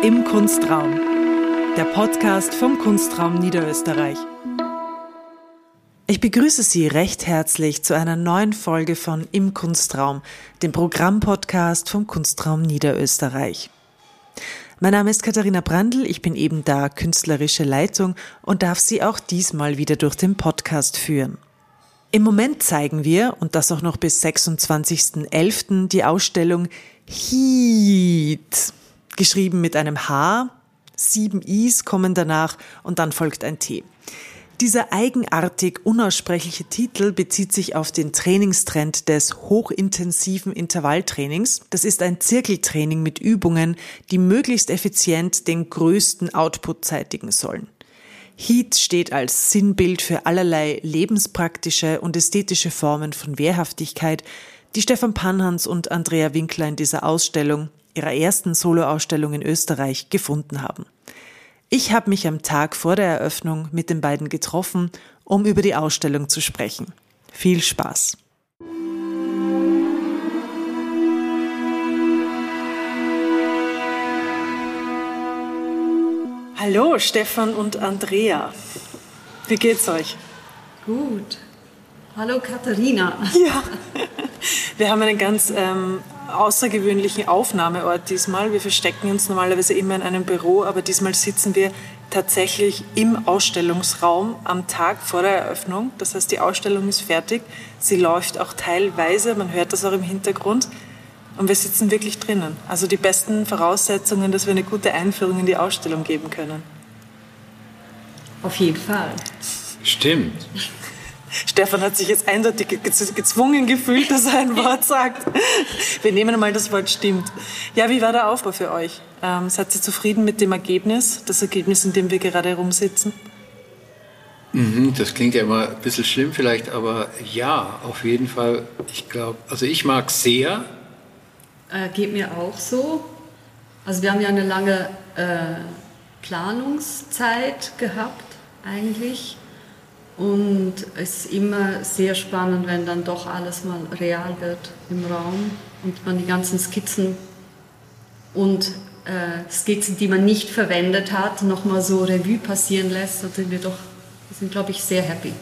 Im Kunstraum, der Podcast vom Kunstraum Niederösterreich. Ich begrüße Sie recht herzlich zu einer neuen Folge von Im Kunstraum, dem Programmpodcast vom Kunstraum Niederösterreich. Mein Name ist Katharina Brandl, ich bin eben da künstlerische Leitung und darf Sie auch diesmal wieder durch den Podcast führen. Im Moment zeigen wir, und das auch noch bis 26.11., die Ausstellung Heat, geschrieben mit einem H, sieben Is kommen danach und dann folgt ein T. Dieser eigenartig unaussprechliche Titel bezieht sich auf den Trainingstrend des hochintensiven Intervalltrainings. Das ist ein Zirkeltraining mit Übungen, die möglichst effizient den größten Output zeitigen sollen. Heat steht als Sinnbild für allerlei lebenspraktische und ästhetische Formen von Wehrhaftigkeit, die Stefan Panhans und Andrea Winkler in dieser Ausstellung, ihrer ersten Soloausstellung in Österreich, gefunden haben. Ich habe mich am Tag vor der Eröffnung mit den beiden getroffen, um über die Ausstellung zu sprechen. Viel Spaß! Hallo Stefan und Andrea. Wie geht's euch? Gut. Hallo Katharina. Ja. Wir haben einen ganz ähm, außergewöhnlichen Aufnahmeort diesmal. Wir verstecken uns normalerweise immer in einem Büro, aber diesmal sitzen wir tatsächlich im Ausstellungsraum am Tag vor der Eröffnung. Das heißt, die Ausstellung ist fertig. Sie läuft auch teilweise, man hört das auch im Hintergrund. Und wir sitzen wirklich drinnen. Also die besten Voraussetzungen, dass wir eine gute Einführung in die Ausstellung geben können. Auf jeden Fall. Stimmt. Stefan hat sich jetzt eindeutig gezwungen gefühlt, dass er ein Wort sagt. Wir nehmen mal das Wort stimmt. Ja, wie war der Aufbau für euch? Ähm, seid ihr zufrieden mit dem Ergebnis, das Ergebnis, in dem wir gerade herumsitzen? Mhm, das klingt ja immer ein bisschen schlimm vielleicht, aber ja, auf jeden Fall. Ich glaube, also ich mag sehr, äh, geht mir auch so. Also wir haben ja eine lange äh, Planungszeit gehabt eigentlich. Und es ist immer sehr spannend, wenn dann doch alles mal real wird im Raum und man die ganzen Skizzen und äh, Skizzen, die man nicht verwendet hat, nochmal so Revue passieren lässt. Da sind wir doch, wir sind, glaube ich, sehr happy.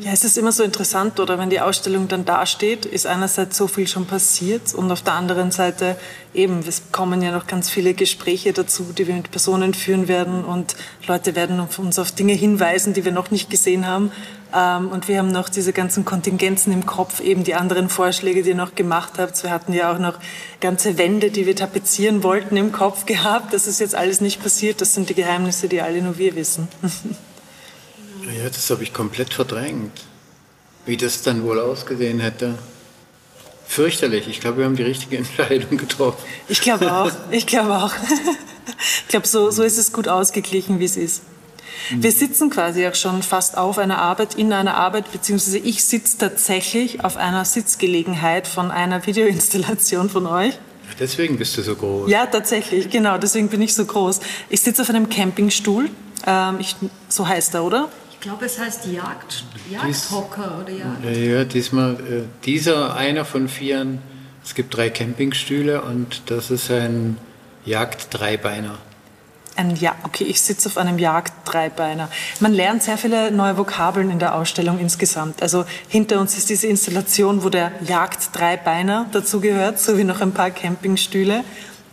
Ja, es ist immer so interessant, oder wenn die Ausstellung dann dasteht, ist einerseits so viel schon passiert und auf der anderen Seite eben, es kommen ja noch ganz viele Gespräche dazu, die wir mit Personen führen werden und Leute werden uns auf Dinge hinweisen, die wir noch nicht gesehen haben. Ähm, und wir haben noch diese ganzen Kontingenzen im Kopf, eben die anderen Vorschläge, die ihr noch gemacht habt. Wir hatten ja auch noch ganze Wände, die wir tapezieren wollten im Kopf gehabt. Das ist jetzt alles nicht passiert. Das sind die Geheimnisse, die alle nur wir wissen. Ja, das habe ich komplett verdrängt. Wie das dann wohl ausgesehen hätte. Fürchterlich. Ich glaube, wir haben die richtige Entscheidung getroffen. Ich glaube auch. Ich glaube auch. Ich glaube, so, so ist es gut ausgeglichen, wie es ist. Wir sitzen quasi auch schon fast auf einer Arbeit, in einer Arbeit, beziehungsweise ich sitze tatsächlich auf einer Sitzgelegenheit von einer Videoinstallation von euch. Deswegen bist du so groß. Ja, tatsächlich, genau, deswegen bin ich so groß. Ich sitze auf einem Campingstuhl, ähm, ich, so heißt er, oder? Glaube, es heißt Jagd, Jagdhocker oder Jagd. Ja, diesmal, äh, dieser einer von vieren, es gibt drei Campingstühle und das ist ein Jagddreibeiner. Ein ja, okay, ich sitze auf einem Jagddreibeiner. Man lernt sehr viele neue Vokabeln in der Ausstellung insgesamt. Also hinter uns ist diese Installation, wo der Jagddreibeiner dazugehört, sowie noch ein paar Campingstühle.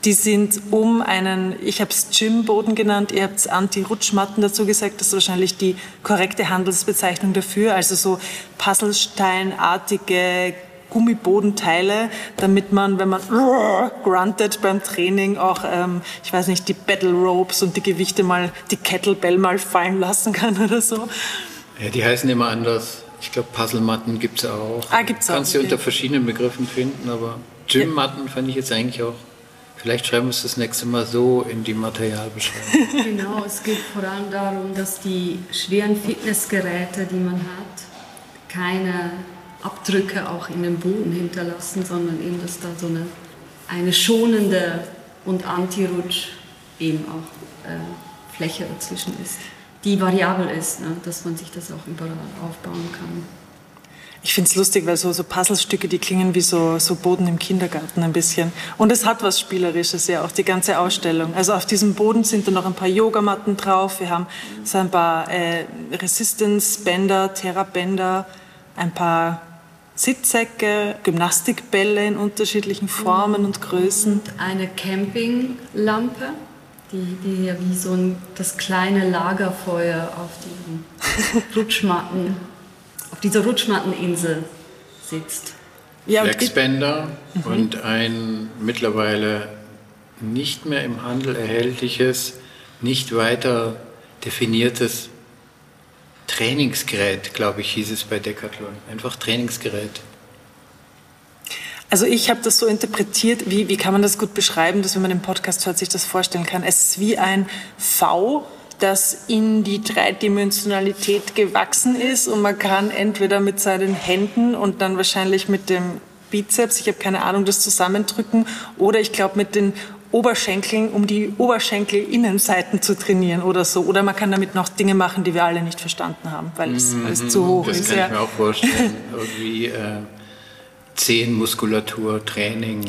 Die sind um einen, ich habe es Gymboden genannt, ihr habt Anti-Rutschmatten dazu gesagt, das ist wahrscheinlich die korrekte Handelsbezeichnung dafür, also so Puzzlesteinartige Gummibodenteile, damit man, wenn man gruntet beim Training, auch, ähm, ich weiß nicht, die Battle Ropes und die Gewichte mal, die Kettlebell mal fallen lassen kann oder so. Ja, die heißen immer anders. Ich glaube, Puzzlematten gibt es auch. Ah, gibt's auch. Kannst du okay. unter verschiedenen Begriffen finden, aber Gymmatten ja. fand ich jetzt eigentlich auch Vielleicht schreiben wir es das nächste Mal so in die Materialbeschreibung. Genau, es geht vor allem darum, dass die schweren Fitnessgeräte, die man hat, keine Abdrücke auch in den Boden hinterlassen, sondern eben, dass da so eine, eine schonende und Anti-Rutsch eben auch äh, Fläche dazwischen ist, die variabel ist, ne? dass man sich das auch überall aufbauen kann. Ich finde es lustig, weil so, so Puzzlestücke, die klingen wie so, so Boden im Kindergarten ein bisschen. Und es hat was Spielerisches ja auch, die ganze Ausstellung. Also auf diesem Boden sind da noch ein paar Yogamatten drauf. Wir haben so ein paar äh, Resistance-Bänder, Terra-Bänder, ein paar Sitzsäcke, Gymnastikbälle in unterschiedlichen Formen und Größen. Und eine Campinglampe, die, die ja wie so ein, das kleine Lagerfeuer auf diesen Rutschmatten auf dieser Rutschmatteninsel sitzt. Ja, Flexbänder mhm. und ein mittlerweile nicht mehr im Handel erhältliches, nicht weiter definiertes Trainingsgerät, glaube ich, hieß es bei Decathlon. Einfach Trainingsgerät. Also ich habe das so interpretiert, wie, wie kann man das gut beschreiben, dass wenn man den Podcast hört, sich das vorstellen kann. Es ist wie ein V, das in die Dreidimensionalität gewachsen ist und man kann entweder mit seinen Händen und dann wahrscheinlich mit dem Bizeps, ich habe keine Ahnung, das zusammendrücken oder ich glaube mit den Oberschenkeln, um die Oberschenkelinnenseiten zu trainieren oder so. Oder man kann damit noch Dinge machen, die wir alle nicht verstanden haben, weil es, mhm, weil es zu hoch das ist. Das kann ich mir auch vorstellen. Irgendwie äh, Zehenmuskulatur, Training,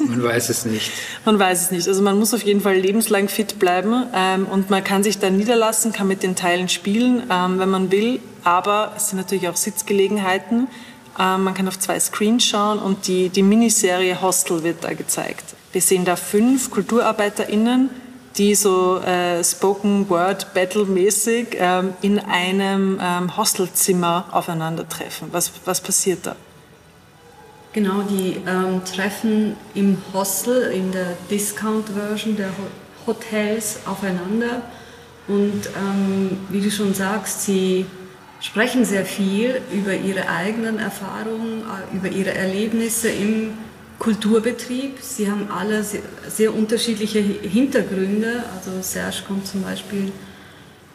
man weiß es nicht. man weiß es nicht. Also man muss auf jeden Fall lebenslang fit bleiben ähm, und man kann sich da niederlassen, kann mit den Teilen spielen, ähm, wenn man will. Aber es sind natürlich auch Sitzgelegenheiten. Ähm, man kann auf zwei Screens schauen und die, die Miniserie Hostel wird da gezeigt. Wir sehen da fünf KulturarbeiterInnen, die so äh, Spoken Word Battle mäßig ähm, in einem ähm, Hostelzimmer aufeinandertreffen. Was, was passiert da? Genau, die ähm, treffen im Hostel, in der Discount-Version der Hotels aufeinander. Und ähm, wie du schon sagst, sie sprechen sehr viel über ihre eigenen Erfahrungen, äh, über ihre Erlebnisse im Kulturbetrieb. Sie haben alle sehr, sehr unterschiedliche Hintergründe. Also Serge kommt zum Beispiel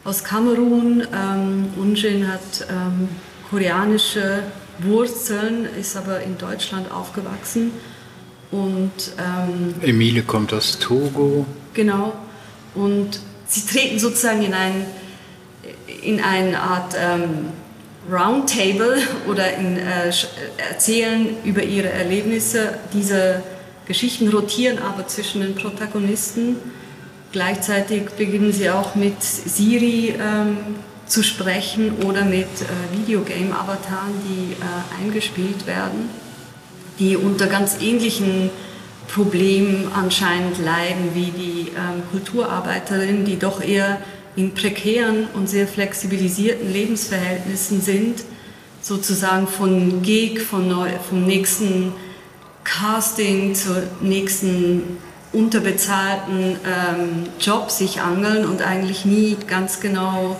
aus Kamerun, ähm, Unjin hat ähm, koreanische Wurzeln, ist aber in Deutschland aufgewachsen. Und, ähm, Emile kommt aus Togo. Genau. Und sie treten sozusagen in, ein, in eine Art ähm, Roundtable oder in, äh, erzählen über ihre Erlebnisse. Diese Geschichten rotieren aber zwischen den Protagonisten. Gleichzeitig beginnen sie auch mit Siri ähm, zu sprechen oder mit äh, Videogame-Avataren, die äh, eingespielt werden, die unter ganz ähnlichen Problemen anscheinend leiden wie die ähm, Kulturarbeiterinnen, die doch eher in prekären und sehr flexibilisierten Lebensverhältnissen sind, sozusagen von Gig, von neu, vom nächsten Casting zur nächsten unterbezahlten ähm, Job sich angeln und eigentlich nie ganz genau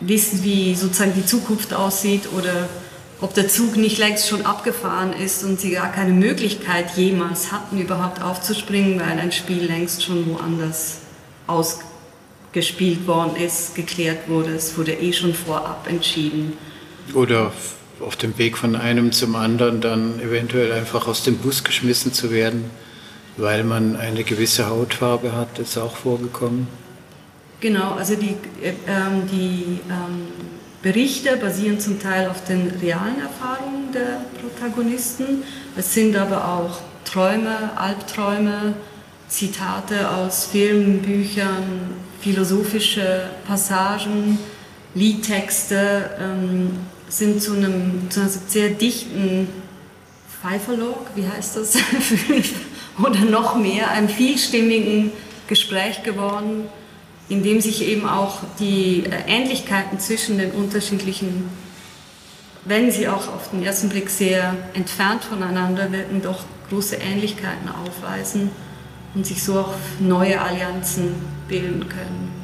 wissen, wie sozusagen die Zukunft aussieht oder ob der Zug nicht längst schon abgefahren ist und sie gar keine Möglichkeit jemals hatten, überhaupt aufzuspringen, weil ein Spiel längst schon woanders ausgespielt worden ist, geklärt wurde. Es wurde eh schon vorab entschieden. Oder auf dem Weg von einem zum anderen dann eventuell einfach aus dem Bus geschmissen zu werden, weil man eine gewisse Hautfarbe hat, ist auch vorgekommen. Genau, also die, äh, ähm, die ähm, Berichte basieren zum Teil auf den realen Erfahrungen der Protagonisten. Es sind aber auch Träume, Albträume, Zitate aus Filmen, Büchern, philosophische Passagen, Liedtexte ähm, sind zu einem, zu einem sehr dichten Pfeiferlog, wie heißt das, oder noch mehr, einem vielstimmigen Gespräch geworden in dem sich eben auch die äh, Ähnlichkeiten zwischen den unterschiedlichen, wenn sie auch auf den ersten Blick sehr entfernt voneinander wirken, doch große Ähnlichkeiten aufweisen und sich so auch neue Allianzen bilden können.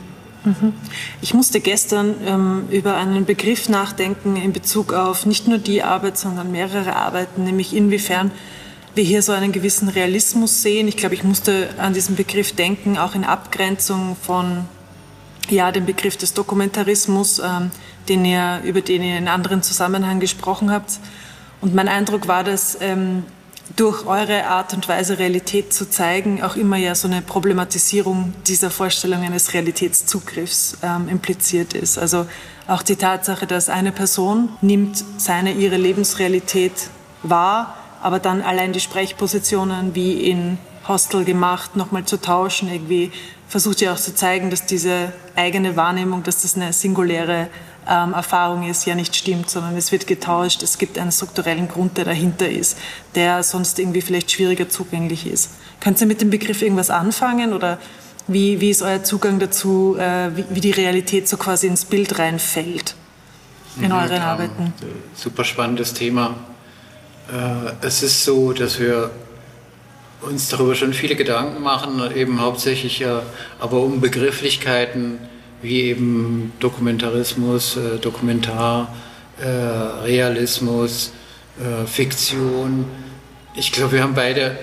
Mhm. Ich musste gestern ähm, über einen Begriff nachdenken in Bezug auf nicht nur die Arbeit, sondern mehrere Arbeiten, nämlich inwiefern wir hier so einen gewissen Realismus sehen. Ich glaube, ich musste an diesen Begriff denken, auch in Abgrenzung von ja, dem Begriff des Dokumentarismus, ähm, den ihr, über den ihr in anderen Zusammenhang gesprochen habt. Und mein Eindruck war, dass ähm, durch eure Art und Weise Realität zu zeigen auch immer ja so eine Problematisierung dieser Vorstellung eines Realitätszugriffs ähm, impliziert ist. Also auch die Tatsache, dass eine Person nimmt seine, ihre Lebensrealität wahr, aber dann allein die Sprechpositionen wie in Hostel gemacht, nochmal zu tauschen, irgendwie versucht ja auch zu zeigen, dass diese eigene Wahrnehmung, dass das eine singuläre ähm, Erfahrung ist, ja nicht stimmt, sondern es wird getauscht, es gibt einen strukturellen Grund, der dahinter ist, der sonst irgendwie vielleicht schwieriger zugänglich ist. Könnt ihr mit dem Begriff irgendwas anfangen oder wie, wie ist euer Zugang dazu, äh, wie, wie, die Realität so quasi ins Bild reinfällt in mhm, euren Arbeiten? Super spannendes Thema. Äh, es ist so, dass wir uns darüber schon viele Gedanken machen, eben hauptsächlich ja, aber um Begrifflichkeiten wie eben Dokumentarismus, äh, Dokumentar, äh, Realismus, äh, Fiktion. Ich glaube, wir haben beide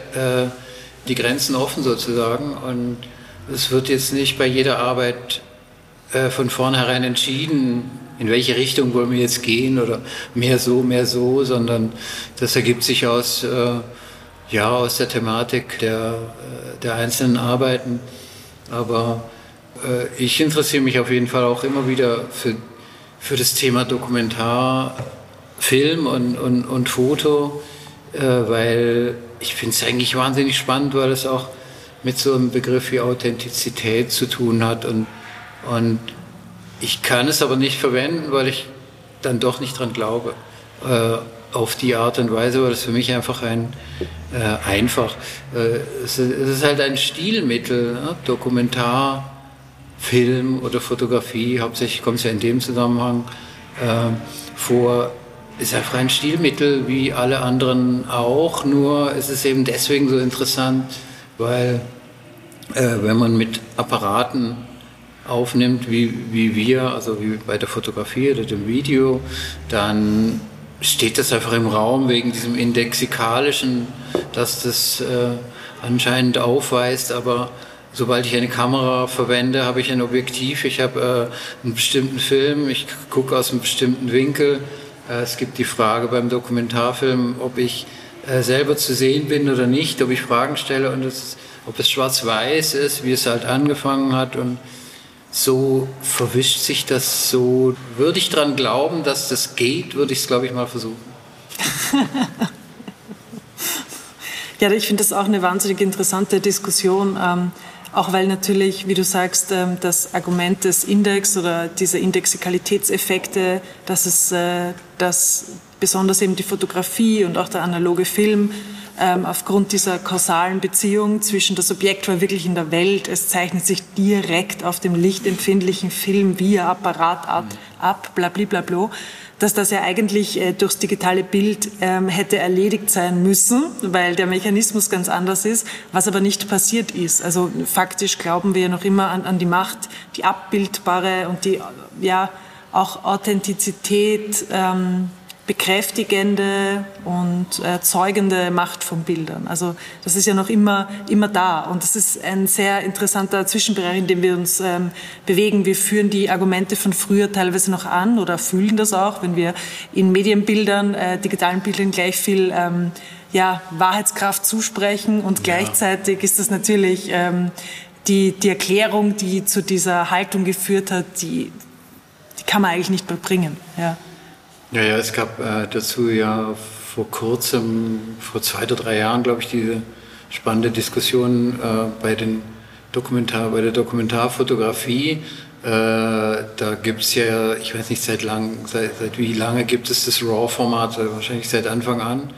die Grenzen offen sozusagen und es wird jetzt nicht bei jeder Arbeit von vornherein entschieden, in welche Richtung wollen wir jetzt gehen oder mehr so, mehr so, sondern das ergibt sich aus, äh, ja, aus der Thematik der, der einzelnen Arbeiten. Aber äh, ich interessiere mich auf jeden Fall auch immer wieder für, für das Thema Dokumentar, Film und, und, und Foto, äh, weil ich finde es eigentlich wahnsinnig spannend, weil es auch mit so einem Begriff wie Authentizität zu tun hat. Und, und ich kann es aber nicht verwenden, weil ich dann doch nicht dran glaube. Äh, auf die Art und Weise weil es für mich einfach ein äh, einfach. Äh, es, es, ist halt ein Stilmittel, ne? Dokumentar, Film oder Fotografie, hauptsächlich kommt es ja in dem Zusammenhang äh, vor, ist einfach ein Stilmittel wie alle anderen auch, nur ist es eben deswegen so interessant, weil äh, wenn man mit Apparaten aufnimmt, wie, wie wir, also wie bei der Fotografie oder dem Video, dann steht das einfach im Raum wegen diesem Indexikalischen, dass das äh, anscheinend aufweist, aber sobald ich eine Kamera verwende, habe ich ein Objektiv, ich habe äh, einen bestimmten Film, ich gucke aus einem bestimmten Winkel. Äh, es gibt die Frage beim Dokumentarfilm, ob ich äh, selber zu sehen bin oder nicht, ob ich Fragen stelle und es, ob es schwarz-weiß ist, wie es halt angefangen hat und so verwischt sich das so. Würde ich daran glauben, dass das geht, würde ich es, glaube ich, mal versuchen. ja, ich finde das auch eine wahnsinnig interessante Diskussion. Ähm, auch weil natürlich, wie du sagst, ähm, das Argument des Index oder diese Indexikalitätseffekte, dass es, äh, dass besonders eben die Fotografie und auch der analoge Film ähm, aufgrund dieser kausalen Beziehung zwischen das Objekt war wirklich in der Welt, es zeichnet sich direkt auf dem lichtempfindlichen Film via Apparat ab, ab blablabla, dass das ja eigentlich äh, durchs digitale Bild ähm, hätte erledigt sein müssen, weil der Mechanismus ganz anders ist, was aber nicht passiert ist. Also faktisch glauben wir ja noch immer an, an die Macht, die abbildbare und die ja auch Authentizität ähm, bekräftigende und äh, zeugende Macht von Bildern. Also das ist ja noch immer, immer da und das ist ein sehr interessanter Zwischenbereich, in dem wir uns ähm, bewegen. Wir führen die Argumente von früher teilweise noch an oder fühlen das auch, wenn wir in Medienbildern, äh, digitalen Bildern gleich viel ähm, ja, Wahrheitskraft zusprechen und ja. gleichzeitig ist das natürlich ähm, die, die Erklärung, die zu dieser Haltung geführt hat, die, die kann man eigentlich nicht mehr bringen. Ja. Ja, ja, es gab äh, dazu ja vor kurzem, vor zwei oder drei Jahren, glaube ich, diese spannende Diskussion äh, bei, den Dokumentar, bei der Dokumentarfotografie. Äh, da gibt es ja, ich weiß nicht seit lang, seit, seit wie lange gibt es das RAW-Format, äh, wahrscheinlich seit Anfang an,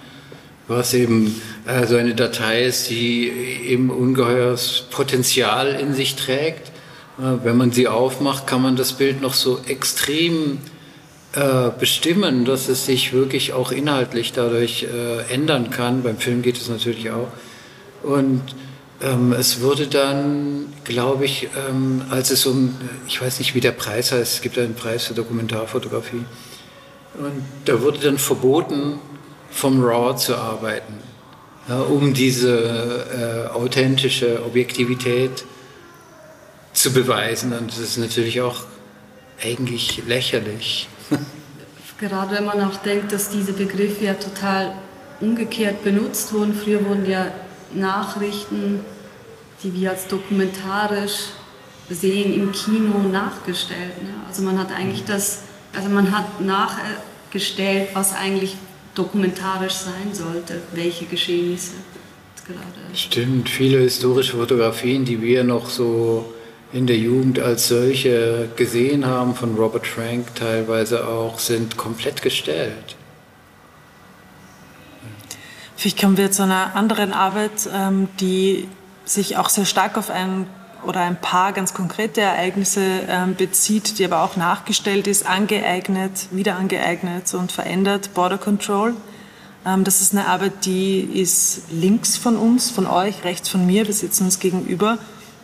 was eben äh, so eine Datei ist, die eben ungeheures Potenzial in sich trägt. Äh, wenn man sie aufmacht, kann man das Bild noch so extrem bestimmen, dass es sich wirklich auch inhaltlich dadurch äh, ändern kann. Beim Film geht es natürlich auch. Und ähm, es wurde dann, glaube ich, ähm, als es um, ich weiß nicht, wie der Preis heißt, es gibt einen Preis für Dokumentarfotografie. Und da wurde dann verboten, vom RAW zu arbeiten, ja, um diese äh, authentische Objektivität zu beweisen. Und das ist natürlich auch eigentlich lächerlich. Gerade wenn man auch denkt, dass diese Begriffe ja total umgekehrt benutzt wurden. Früher wurden ja Nachrichten, die wir als dokumentarisch sehen, im Kino nachgestellt. Ne? Also man hat eigentlich das, also man hat nachgestellt, was eigentlich dokumentarisch sein sollte, welche Geschehnisse gerade. Stimmt, viele historische Fotografien, die wir noch so in der Jugend als solche gesehen haben, von Robert Frank teilweise auch, sind komplett gestellt. Vielleicht kommen wir zu einer anderen Arbeit, ähm, die sich auch sehr stark auf ein oder ein paar ganz konkrete Ereignisse ähm, bezieht, die aber auch nachgestellt ist, angeeignet, wieder angeeignet und verändert. Border Control. Ähm, das ist eine Arbeit, die ist links von uns, von euch, rechts von mir. Wir sitzen uns gegenüber.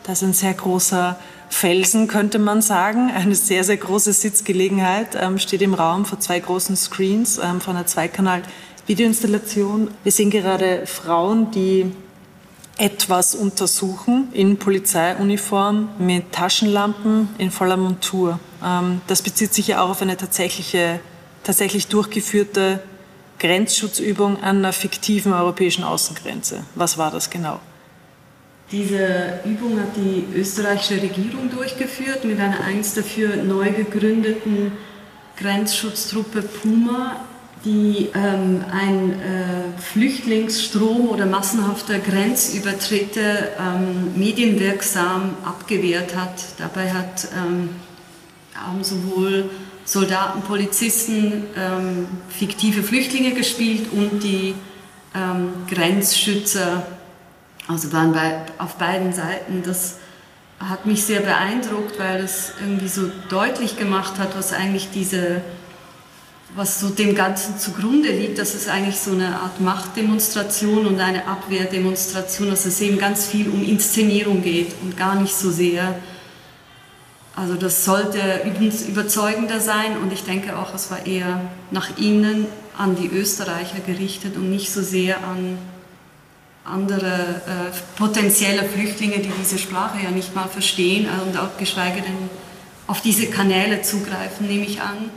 Da ist ein sehr großer Felsen, könnte man sagen. Eine sehr, sehr große Sitzgelegenheit ähm, steht im Raum vor zwei großen Screens ähm, von einer Zweikanal-Videoinstallation. Wir sehen gerade Frauen, die etwas untersuchen in Polizeiuniform mit Taschenlampen in voller Montur. Ähm, das bezieht sich ja auch auf eine tatsächliche, tatsächlich durchgeführte Grenzschutzübung an einer fiktiven europäischen Außengrenze. Was war das genau? Diese Übung hat die österreichische Regierung durchgeführt mit einer einst dafür neu gegründeten Grenzschutztruppe Puma, die ähm, ein äh, Flüchtlingsstrom oder massenhafter Grenzübertritte ähm, medienwirksam abgewehrt hat. Dabei hat, ähm, haben sowohl Soldaten, Polizisten ähm, fiktive Flüchtlinge gespielt und die ähm, Grenzschützer also waren bei, auf beiden Seiten. Das hat mich sehr beeindruckt, weil es irgendwie so deutlich gemacht hat, was eigentlich diese, was so dem Ganzen zugrunde liegt, dass es eigentlich so eine Art Machtdemonstration und eine Abwehrdemonstration, dass es eben ganz viel um Inszenierung geht und gar nicht so sehr. Also das sollte überzeugender sein und ich denke auch, es war eher nach innen an die Österreicher gerichtet und nicht so sehr an andere äh, potenzielle Flüchtlinge, die diese Sprache ja nicht mal verstehen und auch geschweige denn auf diese Kanäle zugreifen, nehme ich an.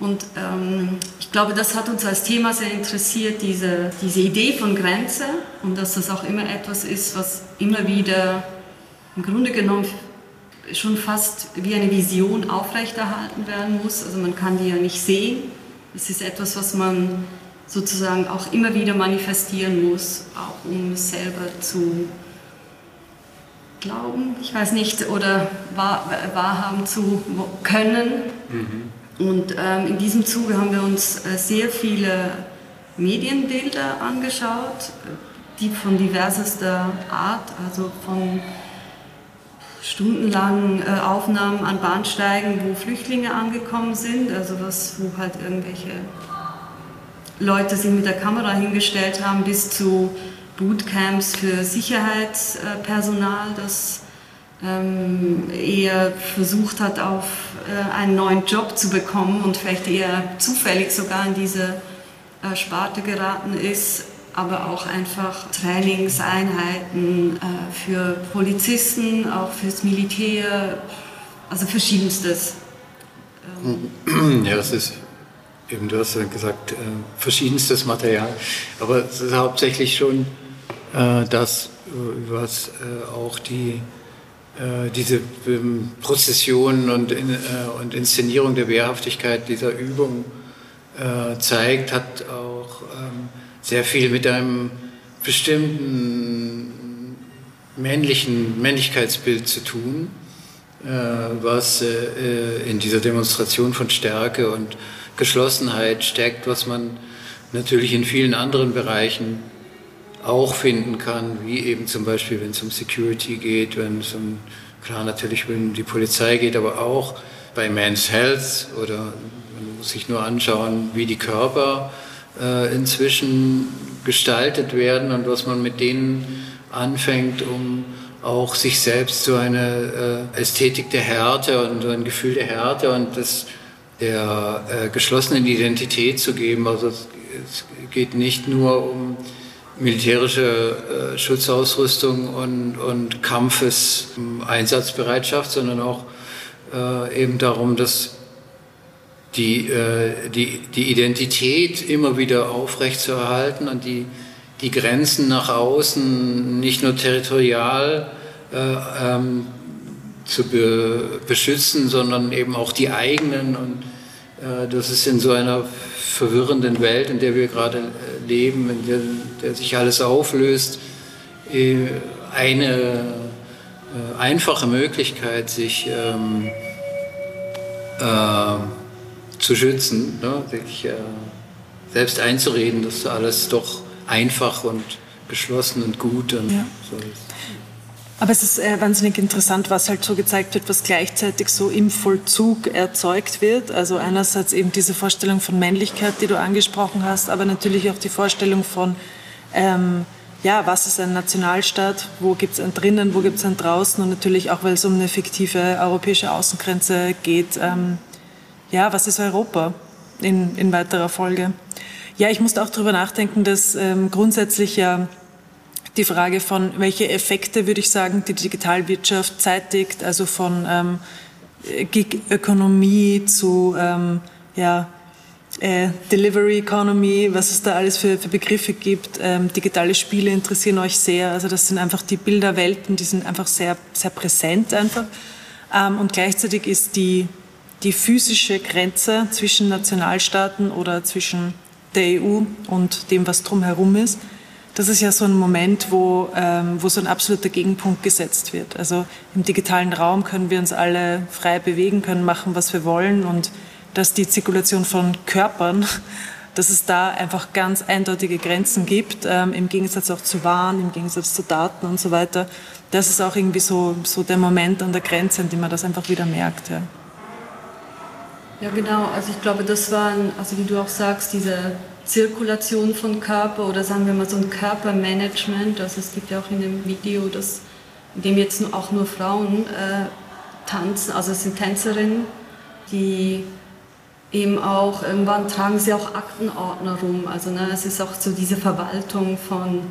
Und ähm, ich glaube, das hat uns als Thema sehr interessiert, diese, diese Idee von Grenze und dass das auch immer etwas ist, was immer wieder im Grunde genommen schon fast wie eine Vision aufrechterhalten werden muss. Also man kann die ja nicht sehen. Es ist etwas, was man sozusagen auch immer wieder manifestieren muss, auch um es selber zu glauben, ich weiß nicht, oder wahr, wahrhaben zu können. Mhm. Und ähm, in diesem Zuge haben wir uns äh, sehr viele Medienbilder angeschaut, die von diversester Art, also von stundenlangen äh, Aufnahmen an Bahnsteigen, wo Flüchtlinge angekommen sind, also was, wo halt irgendwelche Leute sich mit der Kamera hingestellt haben, bis zu Bootcamps für Sicherheitspersonal, das ähm, eher versucht hat, auf äh, einen neuen Job zu bekommen und vielleicht eher zufällig sogar in diese äh, Sparte geraten ist, aber auch einfach Trainingseinheiten äh, für Polizisten, auch fürs Militär, also verschiedenstes. Ähm. Ja, das ist eben, du hast ja gesagt, äh, verschiedenstes Material, aber es ist hauptsächlich schon äh, das, äh, was äh, auch die, äh, diese ähm, Prozession und, in, äh, und Inszenierung der Wehrhaftigkeit dieser Übung zeigt, hat auch ähm, sehr viel mit einem bestimmten männlichen Männlichkeitsbild zu tun, was in dieser Demonstration von Stärke und Geschlossenheit steckt, was man natürlich in vielen anderen Bereichen auch finden kann, wie eben zum Beispiel, wenn es um Security geht, wenn es um, klar natürlich, wenn die Polizei geht, aber auch bei Men's Health oder man muss sich nur anschauen, wie die Körper äh, inzwischen gestaltet werden und was man mit denen anfängt, um auch sich selbst so eine äh, Ästhetik der Härte und so ein Gefühl der Härte und das der äh, geschlossenen Identität zu geben. Also es, es geht nicht nur um militärische äh, Schutzausrüstung und, und Kampfeseinsatzbereitschaft, sondern auch äh, eben darum, dass die, äh, die, die Identität immer wieder aufrechtzuerhalten und die, die Grenzen nach außen nicht nur territorial äh, ähm, zu be beschützen, sondern eben auch die eigenen. Und äh, das ist in so einer verwirrenden Welt, in der wir gerade äh, leben, in der, der sich alles auflöst, äh, eine äh, einfache Möglichkeit, sich ähm, äh, zu schützen, ne? sich äh, selbst einzureden, dass alles doch einfach und geschlossen und gut und ja. so ist. Aber es ist äh, wahnsinnig interessant, was halt so gezeigt wird, was gleichzeitig so im Vollzug erzeugt wird. Also einerseits eben diese Vorstellung von Männlichkeit, die du angesprochen hast, aber natürlich auch die Vorstellung von, ähm, ja, was ist ein Nationalstaat, wo gibt es einen drinnen, wo gibt es einen draußen und natürlich auch, weil es um eine fiktive europäische Außengrenze geht, ähm, ja, was ist Europa in, in weiterer Folge? Ja, ich musste auch darüber nachdenken, dass ähm, grundsätzlich ja die Frage von, welche Effekte, würde ich sagen, die Digitalwirtschaft zeitigt, also von ähm, Gig-Ökonomie zu ähm, ja, äh, Delivery Economy, was es da alles für, für Begriffe gibt. Ähm, digitale Spiele interessieren euch sehr. Also das sind einfach die Bilderwelten, die sind einfach sehr, sehr präsent einfach. Ähm, und gleichzeitig ist die, die physische Grenze zwischen Nationalstaaten oder zwischen der EU und dem, was drumherum ist, das ist ja so ein Moment, wo, ähm, wo so ein absoluter Gegenpunkt gesetzt wird. Also im digitalen Raum können wir uns alle frei bewegen, können machen, was wir wollen und dass die Zirkulation von Körpern, dass es da einfach ganz eindeutige Grenzen gibt, ähm, im Gegensatz auch zu Waren, im Gegensatz zu Daten und so weiter. Das ist auch irgendwie so, so der Moment an der Grenze, in dem man das einfach wieder merkt. Ja. Ja, genau. Also ich glaube, das waren, also wie du auch sagst, diese Zirkulation von Körper oder sagen wir mal so ein Körpermanagement. Also es gibt ja auch in dem Video, das, in dem jetzt auch nur Frauen äh, tanzen, also es sind Tänzerinnen, die eben auch, irgendwann tragen sie auch Aktenordner rum. Also ne, es ist auch so diese Verwaltung von,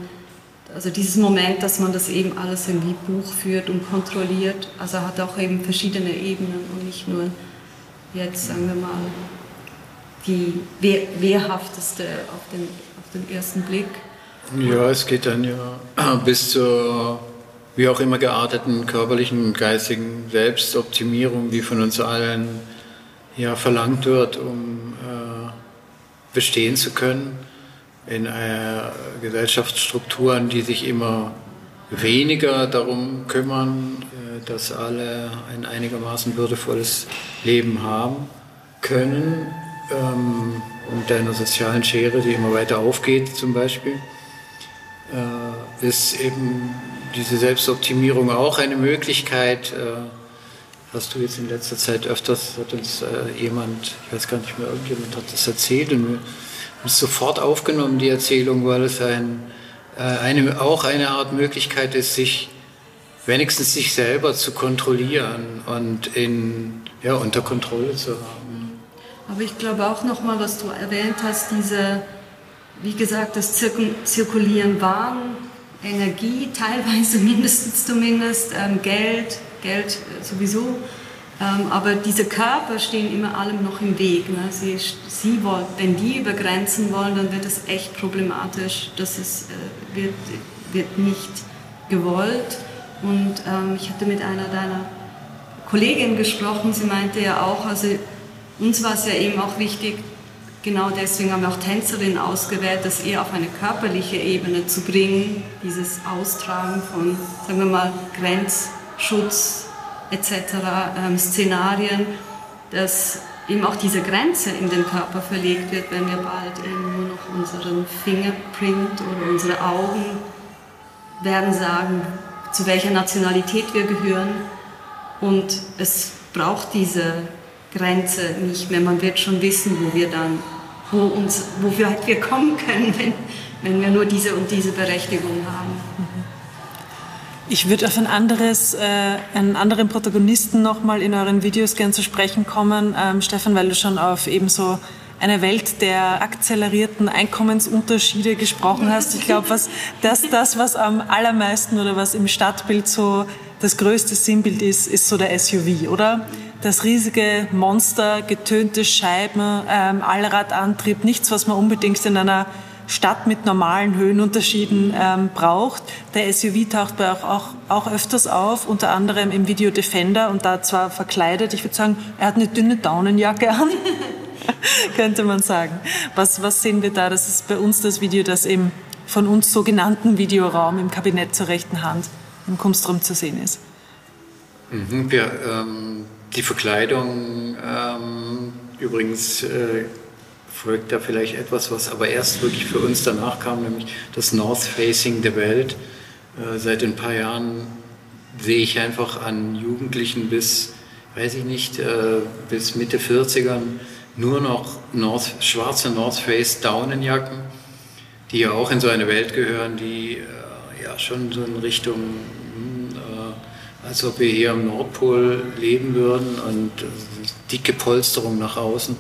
also dieses Moment, dass man das eben alles irgendwie Buch führt und kontrolliert. Also hat auch eben verschiedene Ebenen und nicht nur jetzt, sagen wir mal, die wehr, wehrhafteste auf den, auf den ersten Blick. Ja, es geht dann ja bis zur wie auch immer gearteten körperlichen und geistigen Selbstoptimierung, die von uns allen ja verlangt wird, um äh, bestehen zu können in einer Gesellschaftsstrukturen, die sich immer weniger darum kümmern, dass alle ein einigermaßen würdevolles Leben haben können. Ähm, und einer sozialen Schere, die immer weiter aufgeht zum Beispiel, äh, ist eben diese Selbstoptimierung auch eine Möglichkeit. Äh, hast du jetzt in letzter Zeit öfters, hat uns äh, jemand, ich weiß gar nicht mehr, irgendjemand hat das erzählt und wir haben es sofort aufgenommen, die Erzählung, weil es ein, äh, eine, auch eine Art Möglichkeit ist, sich wenigstens sich selber zu kontrollieren und in, ja, unter Kontrolle zu haben. Aber ich glaube auch nochmal, was du erwähnt hast, diese, wie gesagt, das Zirkulieren Waren, Energie, teilweise mindestens zumindest, ähm, Geld, Geld äh, sowieso. Ähm, aber diese Körper stehen immer allem noch im Weg. Ne? Sie, sie wollen, wenn die über Grenzen wollen, dann wird es echt problematisch. Das äh, wird, wird nicht gewollt. Und ähm, ich hatte mit einer deiner Kolleginnen gesprochen, sie meinte ja auch, also uns war es ja eben auch wichtig, genau deswegen haben wir auch Tänzerinnen ausgewählt, das eher auf eine körperliche Ebene zu bringen, dieses Austragen von, sagen wir mal, Grenzschutz etc., ähm, Szenarien, dass eben auch diese Grenze in den Körper verlegt wird, wenn wir bald eben nur noch unseren Fingerprint oder unsere Augen werden sagen, zu welcher Nationalität wir gehören. Und es braucht diese Grenze nicht mehr. Man wird schon wissen, wo wir dann, wo, uns, wo wir, halt wir kommen können, wenn, wenn wir nur diese und diese Berechtigung haben. Ich würde auf ein anderes, äh, einen anderen Protagonisten nochmal in euren Videos gern zu sprechen kommen, ähm, Stefan, weil du schon auf ebenso eine Welt der akzelerierten Einkommensunterschiede gesprochen hast. Ich glaube, was das, das, was am allermeisten oder was im Stadtbild so das größte Sinnbild ist, ist so der SUV, oder? Das riesige Monster, getönte Scheiben, ähm, Allradantrieb, nichts, was man unbedingt in einer Stadt mit normalen Höhenunterschieden ähm, braucht. Der SUV taucht bei auch, auch, auch öfters auf, unter anderem im Video Defender und da zwar verkleidet. Ich würde sagen, er hat eine dünne Daunenjacke an, könnte man sagen. Was, was sehen wir da? Das ist bei uns das Video, das im von uns sogenannten Videoraum im Kabinett zur rechten Hand im Kunstraum zu sehen ist. Mhm, wir, ähm, die Verkleidung ähm, übrigens äh, folgt da vielleicht etwas, was aber erst wirklich für uns danach kam, nämlich das North Facing der Welt. Äh, seit ein paar Jahren sehe ich einfach an Jugendlichen bis, weiß ich nicht, äh, bis Mitte 40ern nur noch North, schwarze North Face Daunenjacken, die ja auch in so eine Welt gehören, die äh, ja schon so in Richtung, als ob wir hier am Nordpol leben würden und äh, dicke Polsterung nach außen.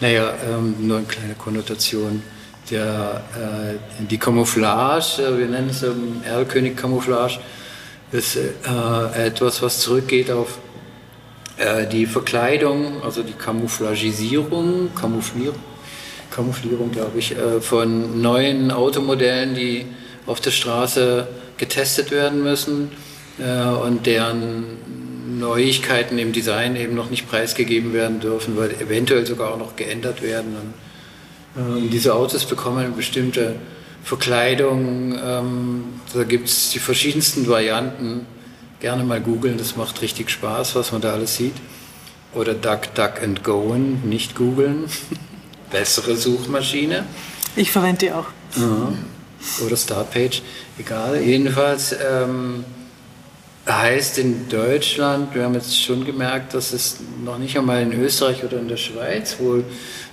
Naja, ähm, nur eine kleine Konnotation. Der, äh, die Camouflage, äh, wir nennen es ähm, Erlkönig-Camouflage, ist äh, etwas, was zurückgeht auf äh, die Verkleidung, also die Camouflagisierung, Camouflierung, Camouflierung glaube ich, äh, von neuen Automodellen, die auf der Straße getestet werden müssen und deren Neuigkeiten im Design eben noch nicht preisgegeben werden dürfen, weil eventuell sogar auch noch geändert werden. Und, ähm, diese Autos bekommen eine bestimmte Verkleidung. Ähm, da gibt es die verschiedensten Varianten. Gerne mal googeln, das macht richtig Spaß, was man da alles sieht. Oder Duck, Duck and Goen, nicht googeln. Bessere Suchmaschine. Ich verwende die auch. Oder Startpage, egal. Jedenfalls. Ähm, heißt in Deutschland, wir haben jetzt schon gemerkt, dass es noch nicht einmal in Österreich oder in der Schweiz wohl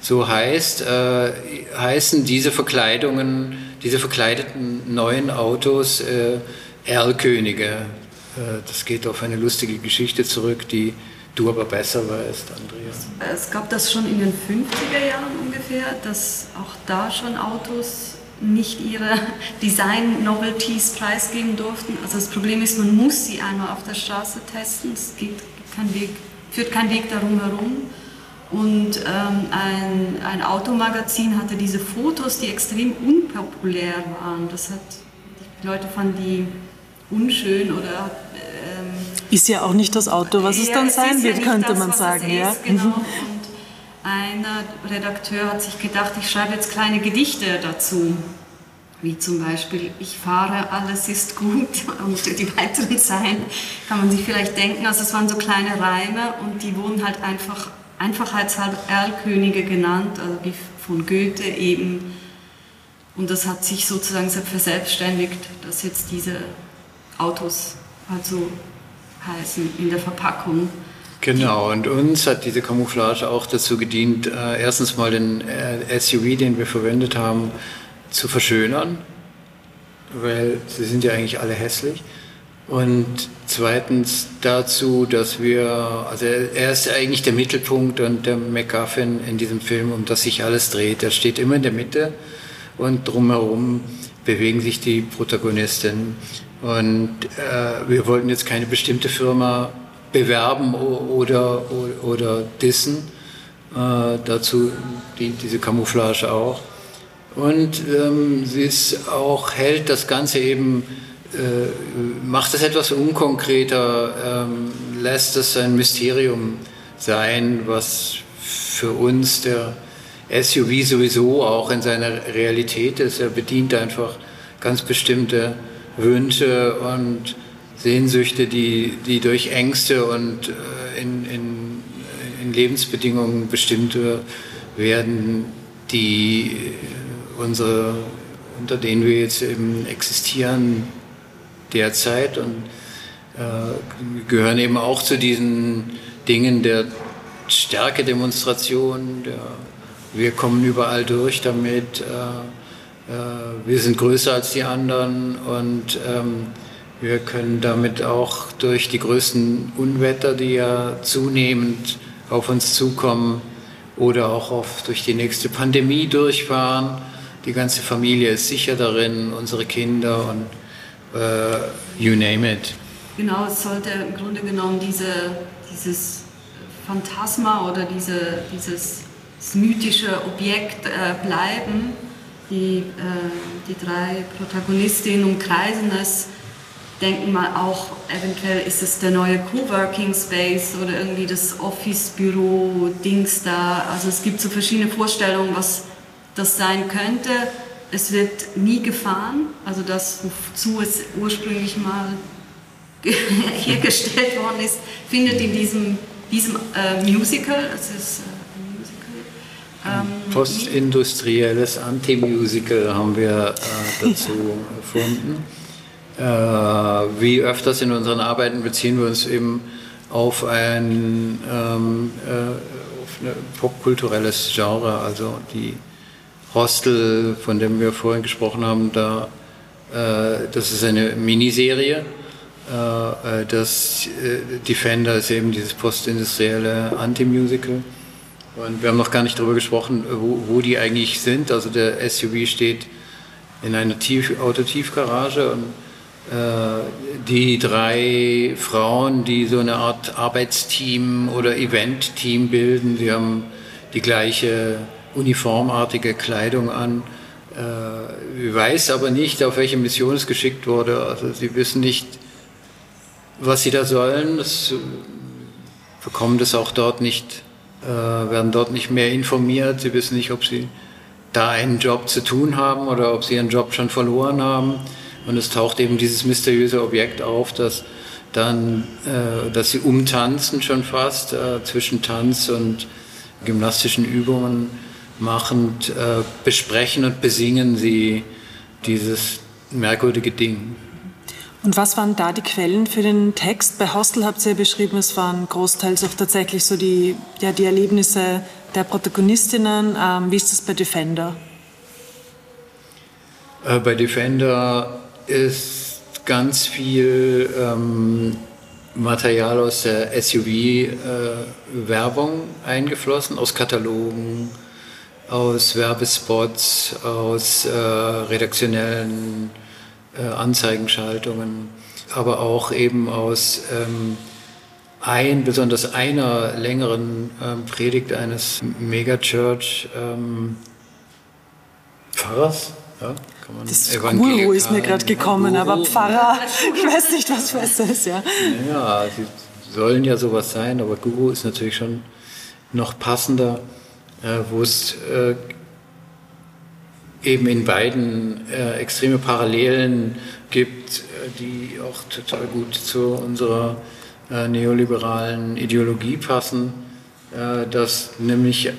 so heißt, äh, heißen diese Verkleidungen, diese verkleideten neuen Autos äh, Erlkönige. Äh, das geht auf eine lustige Geschichte zurück, die du aber besser weißt, Andreas. Es gab das schon in den 50er Jahren ungefähr, dass auch da schon Autos nicht ihre Design-Novelties preisgeben durften. Also das Problem ist, man muss sie einmal auf der Straße testen. Es geht kein Weg, führt kein Weg darum herum. Und ähm, ein, ein Automagazin hatte diese Fotos, die extrem unpopulär waren. Das hat die Leute fanden die unschön oder ähm, ist ja auch nicht das Auto, was es dann sein wird, ja könnte das, man sagen. ja. Ist, genau. Einer Redakteur hat sich gedacht, ich schreibe jetzt kleine Gedichte dazu. Wie zum Beispiel, ich fahre, alles ist gut. Und die weiteren Zeilen kann man sich vielleicht denken. Also es waren so kleine Reime und die wurden halt einfach einfachheitshalber Erlkönige genannt, also wie von Goethe eben. Und das hat sich sozusagen verselbstständigt, dass jetzt diese Autos halt so heißen in der Verpackung. Genau, und uns hat diese Camouflage auch dazu gedient, äh, erstens mal den äh, SUV, den wir verwendet haben, zu verschönern, weil sie sind ja eigentlich alle hässlich. Und zweitens dazu, dass wir, also er ist eigentlich der Mittelpunkt und der MacGuffin in diesem Film, um das sich alles dreht. Er steht immer in der Mitte und drumherum bewegen sich die Protagonisten. Und äh, wir wollten jetzt keine bestimmte Firma bewerben oder, oder, oder dissen. Äh, dazu dient diese Camouflage auch. Und ähm, sie ist auch, hält das Ganze eben, äh, macht es etwas unkonkreter, ähm, lässt es ein Mysterium sein, was für uns der SUV sowieso auch in seiner Realität ist. Er bedient einfach ganz bestimmte Wünsche und Sehnsüchte, die, die durch Ängste und äh, in, in, in Lebensbedingungen bestimmt werden, die unsere, unter denen wir jetzt eben existieren derzeit und äh, gehören eben auch zu diesen Dingen der Stärkedemonstration, der, wir kommen überall durch damit, äh, äh, wir sind größer als die anderen und ähm, wir können damit auch durch die größten Unwetter, die ja zunehmend auf uns zukommen, oder auch auf, durch die nächste Pandemie durchfahren. Die ganze Familie ist sicher darin, unsere Kinder und uh, you name it. Genau, es sollte im Grunde genommen diese, dieses Phantasma oder diese, dieses mythische Objekt äh, bleiben. Die, äh, die drei Protagonistinnen umkreisen es, denken mal auch, eventuell ist es der neue Coworking Space oder irgendwie das Office-Büro-Dings da. Also es gibt so verschiedene Vorstellungen, was das sein könnte. Es wird nie gefahren, also das, wozu es ursprünglich mal hergestellt worden ist, findet in diesem, diesem äh, Musical, es ist äh, ein Musical. Ähm, Postindustrielles Anti-Musical haben wir äh, dazu erfunden. Äh, wie öfters in unseren Arbeiten beziehen wir uns eben auf ein ähm, äh, auf ein popkulturelles Genre, also die Hostel, von dem wir vorhin gesprochen haben, da, äh, das ist eine Miniserie. Äh, äh das äh, Defender ist eben dieses postindustrielle Anti-Musical. Und wir haben noch gar nicht darüber gesprochen, wo, wo, die eigentlich sind. Also der SUV steht in einer Tief Autotiefgarage und die drei Frauen, die so eine Art Arbeitsteam oder Eventteam bilden, sie haben die gleiche uniformartige Kleidung an. Äh, weiß aber nicht, auf welche Mission es geschickt wurde. Also sie wissen nicht, was sie da sollen. Das, äh, bekommen das auch dort nicht, äh, werden dort nicht mehr informiert. Sie wissen nicht, ob sie da einen Job zu tun haben oder ob sie ihren Job schon verloren haben. Und es taucht eben dieses mysteriöse Objekt auf, das dann, äh, dass sie umtanzen schon fast äh, zwischen Tanz und gymnastischen Übungen machend äh, besprechen und besingen sie dieses merkwürdige Ding. Und was waren da die Quellen für den Text? Bei Hostel habt ihr ja beschrieben, es waren großteils auch tatsächlich so die, ja, die Erlebnisse der Protagonistinnen. Ähm, wie ist das bei Defender? Äh, bei Defender ist ganz viel ähm, Material aus der SUV-Werbung äh, eingeflossen, aus Katalogen, aus Werbespots, aus äh, redaktionellen äh, Anzeigenschaltungen, aber auch eben aus ähm, ein, besonders einer längeren ähm, Predigt eines Megachurch ähm. Ja, das Guru ist mir gerade gekommen, aber Pfarrer, ich weiß nicht, was besser ist. Ja. ja, sie sollen ja sowas sein, aber Guru ist natürlich schon noch passender. Äh, wo es äh, eben in beiden äh, extreme Parallelen gibt, die auch total gut zu unserer neoliberalen Ideologie passen, dass nämlich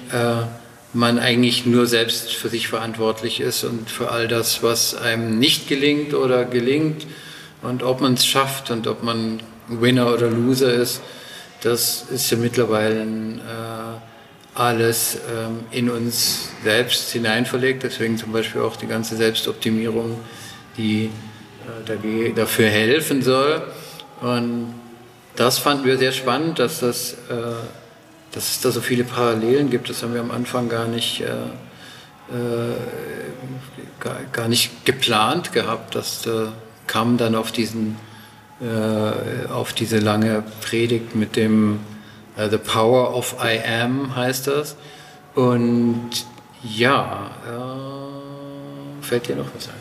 man eigentlich nur selbst für sich verantwortlich ist und für all das, was einem nicht gelingt oder gelingt und ob man es schafft und ob man Winner oder Loser ist, das ist ja mittlerweile ein alles ähm, in uns selbst hineinverlegt. Deswegen zum Beispiel auch die ganze Selbstoptimierung, die äh, dafür helfen soll. Und das fanden wir sehr spannend, dass, das, äh, dass es da so viele Parallelen gibt. Das haben wir am Anfang gar nicht, äh, äh gar, nicht geplant gehabt. Das äh, kam dann auf, diesen, äh, auf diese lange Predigt mit dem Uh, the Power of I Am heißt das. Und ja, äh, fällt dir noch was ein?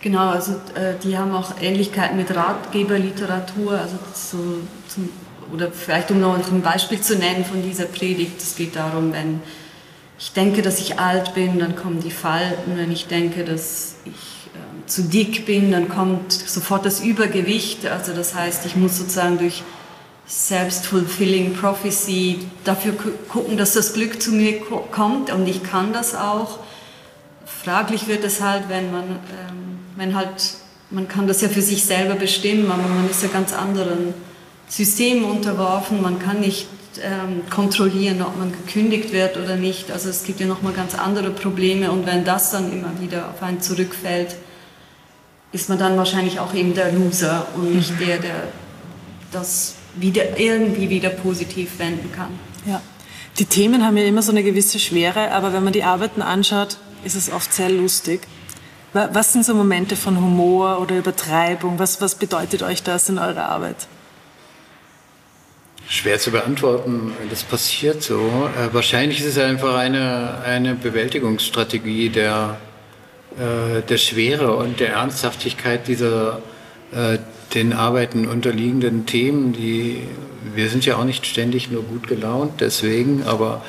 Genau, also äh, die haben auch Ähnlichkeiten mit Ratgeberliteratur, also so zum, oder vielleicht um noch ein Beispiel zu nennen von dieser Predigt, es geht darum, wenn ich denke, dass ich alt bin, dann kommen die Falten, wenn ich denke, dass ich äh, zu dick bin, dann kommt sofort das Übergewicht, also das heißt, ich muss sozusagen durch Selbst-fulfilling Prophecy, dafür gucken, dass das Glück zu mir kommt und ich kann das auch. Fraglich wird es halt, wenn man, ähm, wenn halt, man kann das ja für sich selber bestimmen, aber man ist ja ganz anderen Systemen unterworfen, man kann nicht ähm, kontrollieren, ob man gekündigt wird oder nicht. Also es gibt ja nochmal ganz andere Probleme und wenn das dann immer wieder auf einen zurückfällt, ist man dann wahrscheinlich auch eben der Loser und nicht mhm. der, der das wieder irgendwie wieder positiv wenden kann. Ja. Die Themen haben ja immer so eine gewisse Schwere, aber wenn man die Arbeiten anschaut, ist es oft sehr lustig. Was sind so Momente von Humor oder Übertreibung? Was, was bedeutet euch das in eurer Arbeit? Schwer zu beantworten, das passiert so. Äh, wahrscheinlich ist es einfach eine, eine Bewältigungsstrategie der, äh, der Schwere und der Ernsthaftigkeit dieser äh, den Arbeiten unterliegenden Themen. Die, wir sind ja auch nicht ständig nur gut gelaunt deswegen, aber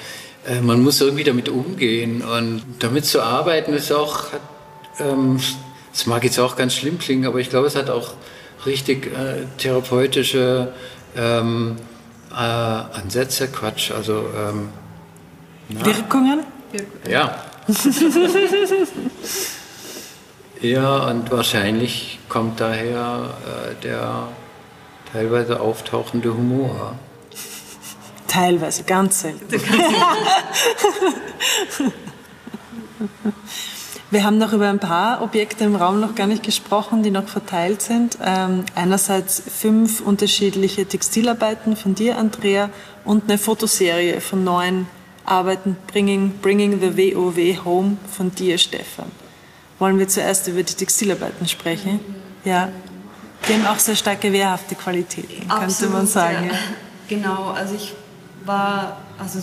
äh, man muss irgendwie damit umgehen. Und damit zu arbeiten ist auch, ähm, das mag jetzt auch ganz schlimm klingen, aber ich glaube, es hat auch richtig äh, therapeutische ähm, äh, Ansätze, Quatsch, also ähm, Wirkungen? Ja. ja, und wahrscheinlich kommt daher äh, der teilweise auftauchende Humor. Teilweise, ganz selten. Wir haben noch über ein paar Objekte im Raum noch gar nicht gesprochen, die noch verteilt sind. Ähm, einerseits fünf unterschiedliche Textilarbeiten von dir, Andrea, und eine Fotoserie von neun Arbeiten, Bringing, Bringing the WOW Home von dir, Stefan. Wollen wir zuerst über die Textilarbeiten sprechen? Ja. Die haben auch sehr starke wehrhafte Qualitäten, Absolut, könnte man sagen. Ja. Genau, also ich war, also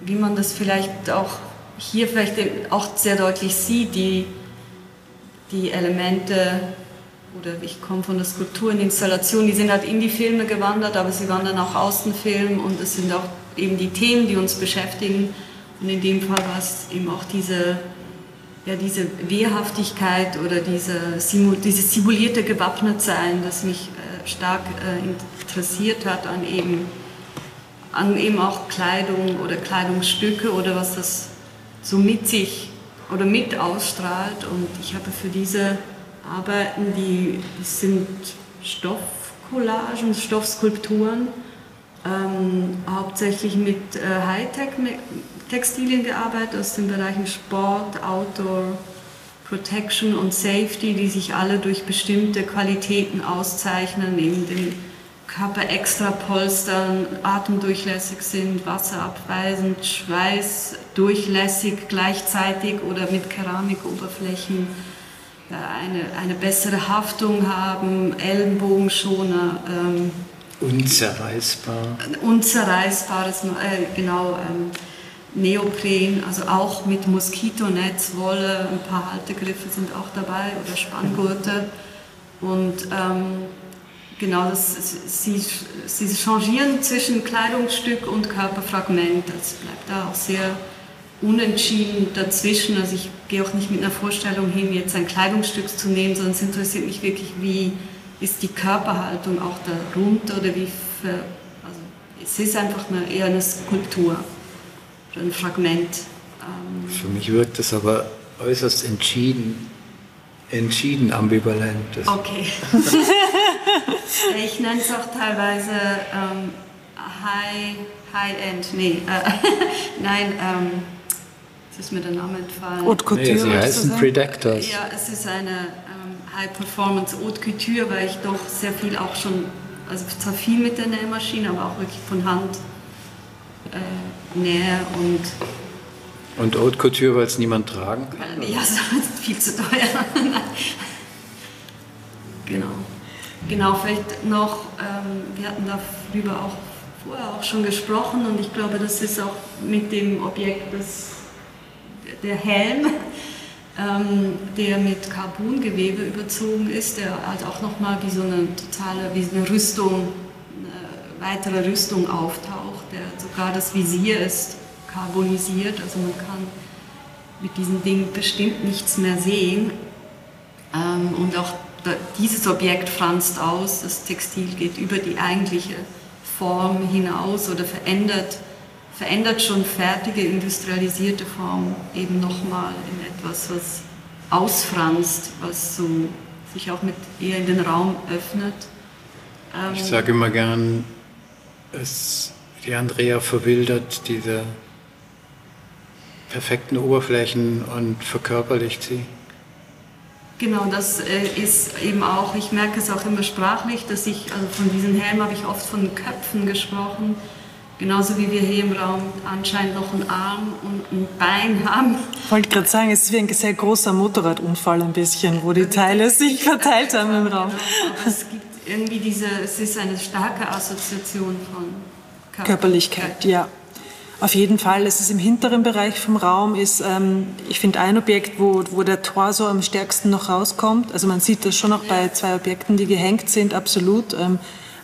wie man das vielleicht auch hier vielleicht auch sehr deutlich sieht, die, die Elemente, oder ich komme von der Skulptur in die Installation, die sind halt in die Filme gewandert, aber sie wandern auch Filmen und es sind auch eben die Themen, die uns beschäftigen. Und in dem Fall war es eben auch diese, ja, diese Wehrhaftigkeit oder diese, dieses simulierte Gewappnetsein, das mich äh, stark äh, interessiert hat an eben an eben auch Kleidung oder Kleidungsstücke oder was das so mit sich oder mit ausstrahlt. Und ich habe für diese Arbeiten, die, sind Stoffcollagen, Stoffskulpturen, ähm, hauptsächlich mit äh, Hightech-Textilien gearbeitet aus den Bereichen Sport, Outdoor, Protection und Safety, die sich alle durch bestimmte Qualitäten auszeichnen, neben den Körper extra polstern, atemdurchlässig sind, wasserabweisend, schweißdurchlässig gleichzeitig oder mit Keramikoberflächen eine, eine bessere Haftung haben, Ellenbogenschoner. Ähm, unzerreißbar. Unzerreißbares, äh, genau. Ähm, Neopren, also auch mit Moskitonetz, Wolle, ein paar Haltegriffe sind auch dabei oder Spanngurte. Und ähm, Genau, das, sie, sie changieren zwischen Kleidungsstück und Körperfragment. Das bleibt da auch sehr unentschieden dazwischen. Also ich gehe auch nicht mit einer Vorstellung hin, jetzt ein Kleidungsstück zu nehmen, sondern es interessiert mich wirklich, wie ist die Körperhaltung auch darunter oder wie für, also es ist einfach eine, eher eine Skulptur oder ein Fragment. Ähm für mich wirkt es aber äußerst entschieden, entschieden ambivalent. Okay. ich nenne es auch teilweise ähm, High, High End, nee, äh, nein, ähm, ist mir der Name entfallen. Haute Couture. Nee, sie heißen Predactors. Ja, es ist eine ähm, High Performance Haute Couture, weil ich doch sehr viel auch schon, also zwar viel mit der Nähmaschine, aber auch wirklich von Hand äh, nähe und und Haute Couture, weil es niemand tragen kann? Ja, es ist viel zu teuer. genau. Genau, vielleicht noch, ähm, wir hatten darüber auch vorher auch schon gesprochen und ich glaube, das ist auch mit dem Objekt des, der Helm, ähm, der mit Carbongewebe überzogen ist, der halt auch nochmal wie so eine totale, wie eine Rüstung, eine weitere Rüstung auftaucht, der sogar das Visier ist carbonisiert, also man kann mit diesem Ding bestimmt nichts mehr sehen. Ähm, und auch dieses Objekt franzt aus, das Textil geht über die eigentliche Form hinaus oder verändert, verändert schon fertige industrialisierte Form eben nochmal in etwas, was ausfranst, was so sich auch mit eher in den Raum öffnet. Ähm ich sage immer gern, es, die Andrea verwildert diese perfekten Oberflächen und verkörperlicht sie. Genau, das äh, ist eben auch, ich merke es auch immer sprachlich, dass ich, also von diesen Helmen habe ich oft von Köpfen gesprochen, genauso wie wir hier im Raum anscheinend noch einen Arm und ein Bein haben. Ich wollte gerade sagen, es ist wie ein sehr großer Motorradunfall ein bisschen, wo die Teile sich verteilt haben im Raum. Aber es gibt irgendwie diese, es ist eine starke Assoziation von, Körperlichkeit, ja. Auf jeden Fall. Es ist im hinteren Bereich vom Raum, ist, ähm, ich finde, ein Objekt, wo, wo der Torso am stärksten noch rauskommt. Also man sieht das schon noch bei zwei Objekten, die gehängt sind, absolut. Ähm,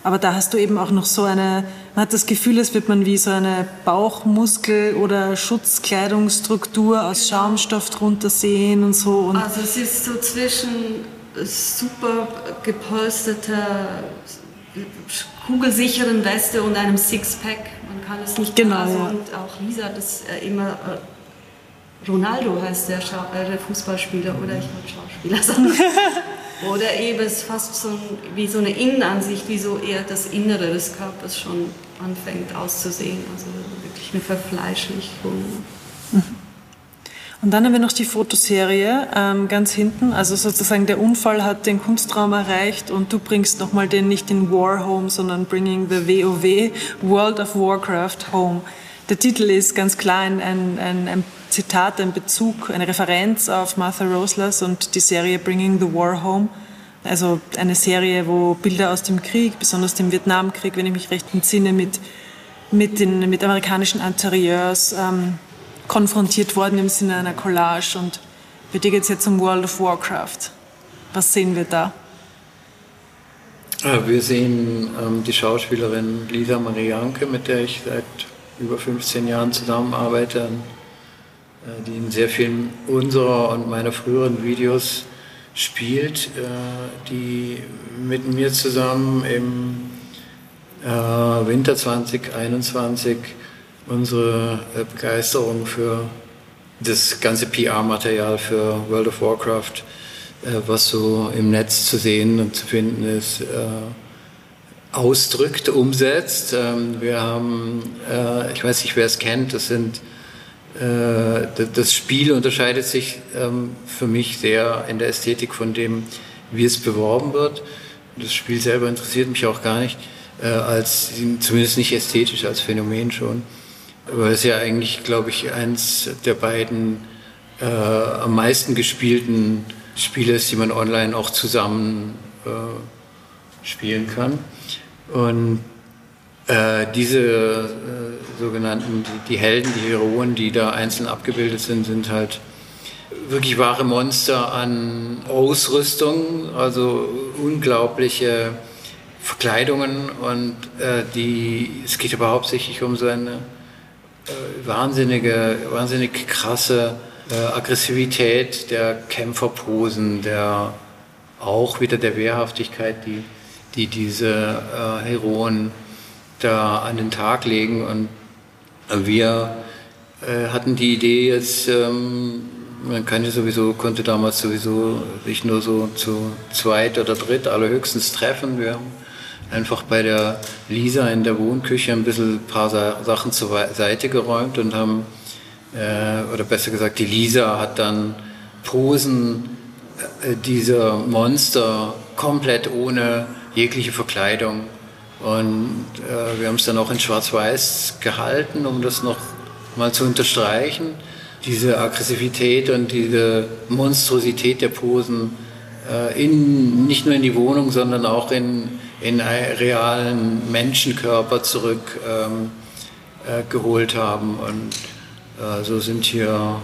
aber da hast du eben auch noch so eine, man hat das Gefühl, es wird man wie so eine Bauchmuskel- oder Schutzkleidungsstruktur aus Schaumstoff drunter sehen und so. Und also es ist so zwischen super gepolsterter, kugelsicheren Weste und einem Sixpack. Man kann es nicht genau. Also, und auch Lisa, das äh, immer äh, Ronaldo heißt der, Schau äh, Fußballspieler oder ich wollte Schauspieler sagen. Oder eben es fast so wie so eine Innenansicht, wie so eher das Innere des Körpers schon anfängt auszusehen. Also wirklich eine Verfleischlichung. Und dann haben wir noch die Fotoserie ähm, ganz hinten. Also sozusagen der Unfall hat den Kunstraum erreicht und du bringst nochmal den nicht in War Home, sondern Bringing the WoW, World of Warcraft Home. Der Titel ist ganz klar ein, ein, ein, ein Zitat, ein Bezug, eine Referenz auf Martha Roslas und die Serie Bringing the War Home. Also eine Serie, wo Bilder aus dem Krieg, besonders dem Vietnamkrieg, wenn ich mich recht entsinne, mit, mit, den, mit amerikanischen Interieurs ähm, konfrontiert worden im Sinne einer Collage. Und bei dir geht es jetzt um World of Warcraft. Was sehen wir da? Wir sehen ähm, die Schauspielerin Lisa Marianke, mit der ich seit über 15 Jahren zusammenarbeite. Äh, die in sehr vielen unserer und meiner früheren Videos spielt, äh, die mit mir zusammen im äh, Winter 2021 unsere Begeisterung für das ganze PR-Material für World of Warcraft, was so im Netz zu sehen und zu finden ist, ausdrückt, umsetzt. Ähm, wir haben, ich weiß nicht, wer es kennt, das sind äh, das Spiel unterscheidet sich ähm, für mich sehr in der Ästhetik von dem, wie es beworben wird. Das Spiel selber interessiert mich auch gar nicht, äh, als zumindest nicht ästhetisch als Phänomen schon. Weil es ja eigentlich, glaube ich, eins der beiden äh, am meisten gespielten Spiele ist, die man online auch zusammen äh, spielen kann. Und äh, diese äh, sogenannten, die, die, Helden, die Heroen, die da einzeln abgebildet sind, sind halt wirklich wahre Monster an Ausrüstung, also unglaubliche Verkleidungen und äh, die, es geht aber hauptsächlich um so eine äh, wahnsinnige, wahnsinnig krasse äh, Aggressivität der Kämpferposen, der auch wieder der Wehrhaftigkeit, die, die diese äh, Heroen da an den Tag legen. Und wir äh, hatten die Idee jetzt, ähm, man kann ja sowieso, konnte damals sowieso sich nur so zu zweit oder dritt allerhöchstens treffen. Wir haben einfach bei der Lisa in der Wohnküche ein bisschen ein paar Sachen zur Seite geräumt und haben, äh, oder besser gesagt, die Lisa hat dann Posen äh, dieser Monster komplett ohne jegliche Verkleidung und äh, wir haben es dann auch in Schwarz-Weiß gehalten, um das noch mal zu unterstreichen. Diese Aggressivität und diese Monstrosität der Posen äh, in, nicht nur in die Wohnung, sondern auch in, in einen realen Menschenkörper zurückgeholt ähm, äh, haben. Und äh, so sind hier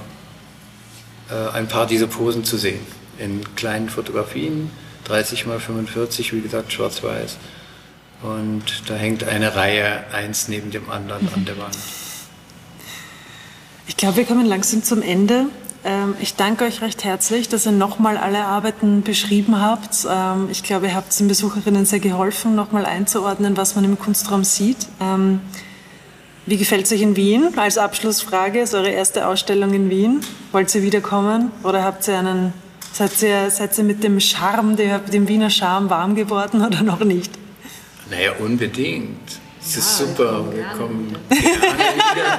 äh, ein paar dieser Posen zu sehen. In kleinen Fotografien, 30 mal 45, wie gesagt, schwarz-weiß. Und da hängt eine Reihe eins neben dem anderen an der Wand. Ich glaube, wir kommen langsam zum Ende. Ähm, ich danke euch recht herzlich, dass ihr nochmal alle Arbeiten beschrieben habt. Ähm, ich glaube, ihr habt den Besucherinnen sehr geholfen, nochmal einzuordnen, was man im Kunstraum sieht. Ähm, wie gefällt es euch in Wien? Als Abschlussfrage, ist eure erste Ausstellung in Wien. Wollt ihr wiederkommen oder habt ihr einen, seid ihr, seid ihr mit dem Charme, dem Wiener Charme warm geworden oder noch nicht? Naja, unbedingt. Es ja, ist super. Wir kommen gerne wieder.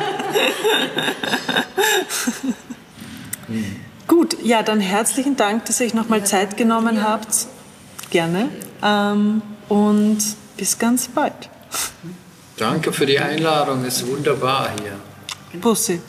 Gut, ja, dann herzlichen Dank, dass ihr euch nochmal Zeit genommen ja. habt. Gerne. Ähm, und bis ganz bald. Danke für die Einladung, es ist wunderbar hier. Pussy.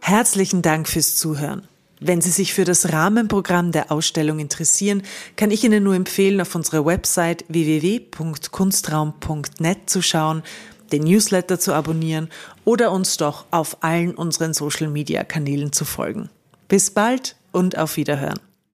Herzlichen Dank fürs Zuhören. Wenn Sie sich für das Rahmenprogramm der Ausstellung interessieren, kann ich Ihnen nur empfehlen, auf unserer Website www.kunstraum.net zu schauen, den Newsletter zu abonnieren oder uns doch auf allen unseren Social-Media-Kanälen zu folgen. Bis bald und auf Wiederhören.